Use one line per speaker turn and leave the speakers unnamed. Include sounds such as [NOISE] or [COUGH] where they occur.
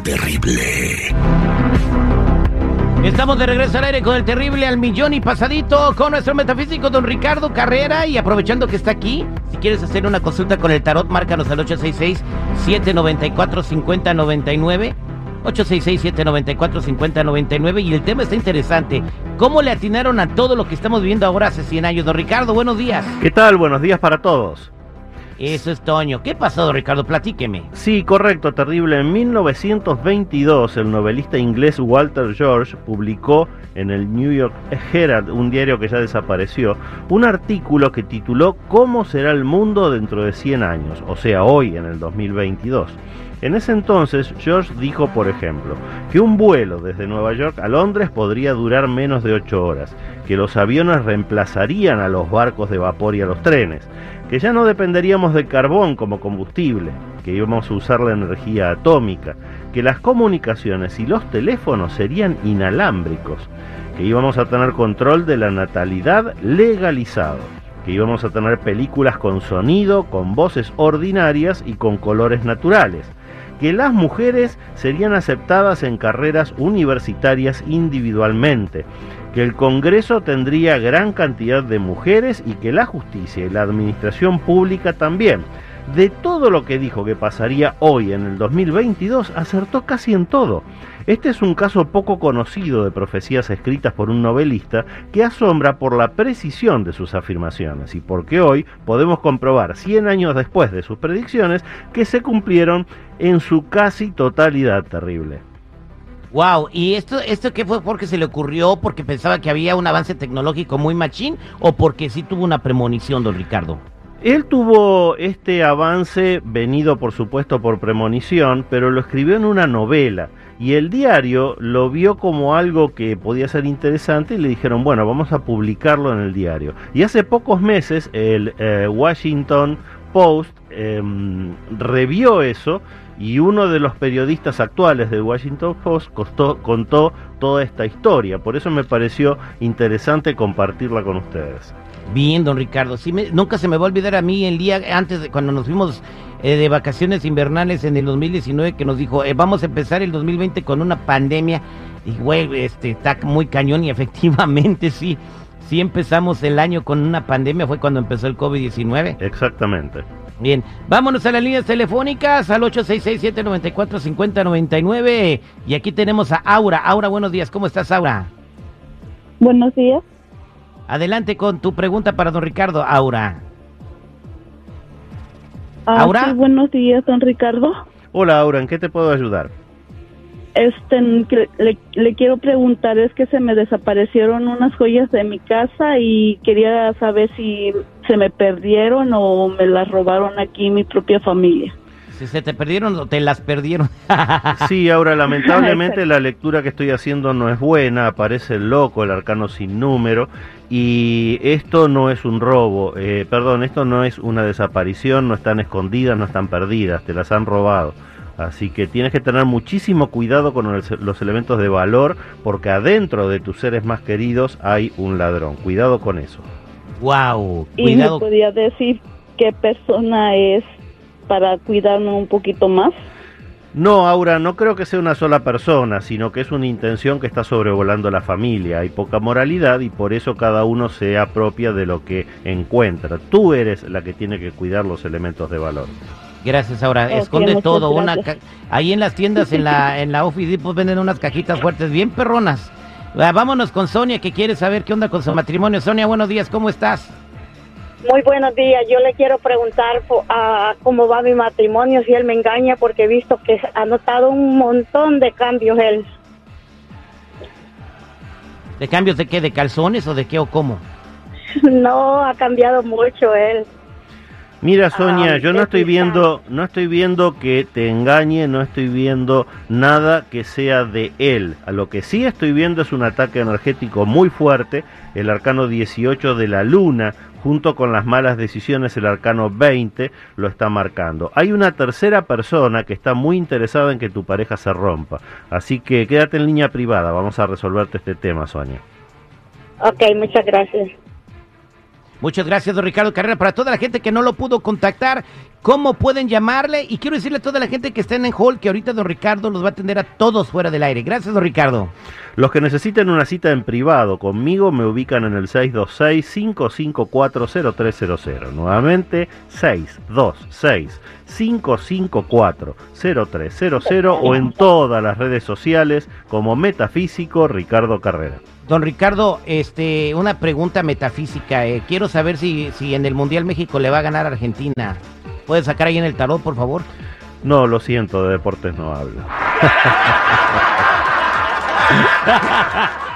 el terrible.
Estamos de regreso al aire con el terrible al millón y pasadito con nuestro metafísico don Ricardo Carrera y aprovechando que está aquí, si quieres hacer una consulta con el tarot, márcanos al 866-794-5099. 866-794-5099 y el tema está interesante. ¿Cómo le atinaron a todo lo que estamos viviendo ahora hace 100 años? Don Ricardo, buenos días.
¿Qué tal? Buenos días para todos.
Eso es Toño. ¿Qué pasó, Ricardo? Platíqueme.
Sí, correcto, terrible. En 1922, el novelista inglés Walter George publicó en el New York Herald, un diario que ya desapareció, un artículo que tituló ¿Cómo será el mundo dentro de 100 años? O sea, hoy, en el 2022. En ese entonces, George dijo, por ejemplo, que un vuelo desde Nueva York a Londres podría durar menos de 8 horas, que los aviones reemplazarían a los barcos de vapor y a los trenes, que ya no dependeríamos del carbón como combustible, que íbamos a usar la energía atómica, que las comunicaciones y los teléfonos serían inalámbricos, que íbamos a tener control de la natalidad legalizado que íbamos a tener películas con sonido, con voces ordinarias y con colores naturales, que las mujeres serían aceptadas en carreras universitarias individualmente, que el Congreso tendría gran cantidad de mujeres y que la justicia y la administración pública también. De todo lo que dijo que pasaría hoy en el 2022, acertó casi en todo. Este es un caso poco conocido de profecías escritas por un novelista que asombra por la precisión de sus afirmaciones y porque hoy podemos comprobar 100 años después de sus predicciones que se cumplieron en su casi totalidad terrible.
Wow, ¿y esto, esto qué fue porque se le ocurrió? ¿Porque pensaba que había un avance tecnológico muy machín? ¿O porque sí tuvo una premonición, don Ricardo?
Él tuvo este avance venido por supuesto por premonición, pero lo escribió en una novela y el diario lo vio como algo que podía ser interesante y le dijeron, bueno, vamos a publicarlo en el diario. Y hace pocos meses el eh, Washington Post em, revió eso y uno de los periodistas actuales del Washington Post contó toda esta historia. Por eso me pareció interesante compartirla con ustedes.
Bien, don Ricardo. Sí nunca se me va a olvidar a mí el día antes de cuando nos fuimos eh, de vacaciones invernales en el 2019 que nos dijo, eh, vamos a empezar el 2020 con una pandemia. Y güey, este está muy cañón y efectivamente sí. Sí empezamos el año con una pandemia, fue cuando empezó el COVID-19.
Exactamente.
Bien, vámonos a las líneas telefónicas al 866-794-5099. Y aquí tenemos a Aura. Aura, buenos días. ¿Cómo estás, Aura?
Buenos días.
Adelante con tu pregunta para don Ricardo, Aura.
Ah, Aura. buenos días, don Ricardo.
Hola, Aura, ¿en qué te puedo ayudar?
Este, le, quiero preguntar, es que se me desaparecieron unas joyas de mi casa y quería saber si se me perdieron o me las robaron aquí mi propia familia.
Si se te perdieron o te las perdieron. [LAUGHS]
sí, ahora lamentablemente [LAUGHS] la lectura que estoy haciendo no es buena, aparece el loco, el arcano sin número, y esto no es un robo, eh, perdón, esto no es una desaparición, no están escondidas, no están perdidas, te las han robado. Así que tienes que tener muchísimo cuidado con los elementos de valor, porque adentro de tus seres más queridos hay un ladrón. Cuidado con eso.
Wow.
Cuidado. ¿Y me podía decir qué persona es para cuidarnos un poquito más?
No, Aura, no creo que sea una sola persona, sino que es una intención que está sobrevolando la familia. Hay poca moralidad y por eso cada uno se apropia de lo que encuentra. Tú eres la que tiene que cuidar los elementos de valor.
Gracias, Aura. Esconde todo. Una Ahí en las tiendas, en la, [LAUGHS] en la Office Depot venden unas cajitas fuertes, bien perronas. Ah, vámonos con Sonia, que quiere saber qué onda con su matrimonio. Sonia, buenos días, ¿cómo estás?
Muy buenos días. Yo le quiero preguntar a cómo va mi matrimonio, si él me engaña, porque he visto que ha notado un montón de cambios él.
¿De cambios de qué? ¿De calzones o de qué o cómo? [LAUGHS]
No, ha cambiado mucho él.
Mira Sonia, yo no estoy viendo, no estoy viendo que te engañe, no estoy viendo nada que sea de él. A lo que sí estoy viendo es un ataque energético muy fuerte, el arcano 18 de la luna, junto con las malas decisiones, el arcano 20 lo está marcando. Hay una tercera persona que está muy interesada en que tu pareja se rompa. Así que quédate en línea privada, vamos a resolverte este tema, Sonia.
Ok, muchas gracias.
Muchas gracias, don Ricardo Carrera. Para toda la gente que no lo pudo contactar, ¿cómo pueden llamarle? Y quiero decirle a toda la gente que está en el hall que ahorita don Ricardo los va a atender a todos fuera del aire. Gracias, don Ricardo.
Los que necesiten una cita en privado conmigo me ubican en el 626-554-0300. Nuevamente, 626-554-0300 o en todas las redes sociales como Metafísico Ricardo Carrera.
Don Ricardo, este, una pregunta metafísica. eh. Quiero saber si, si en el Mundial México le va a ganar a Argentina. ¿Puede sacar ahí en el tarot, por favor?
No, lo siento, de deportes no hablo. [LAUGHS]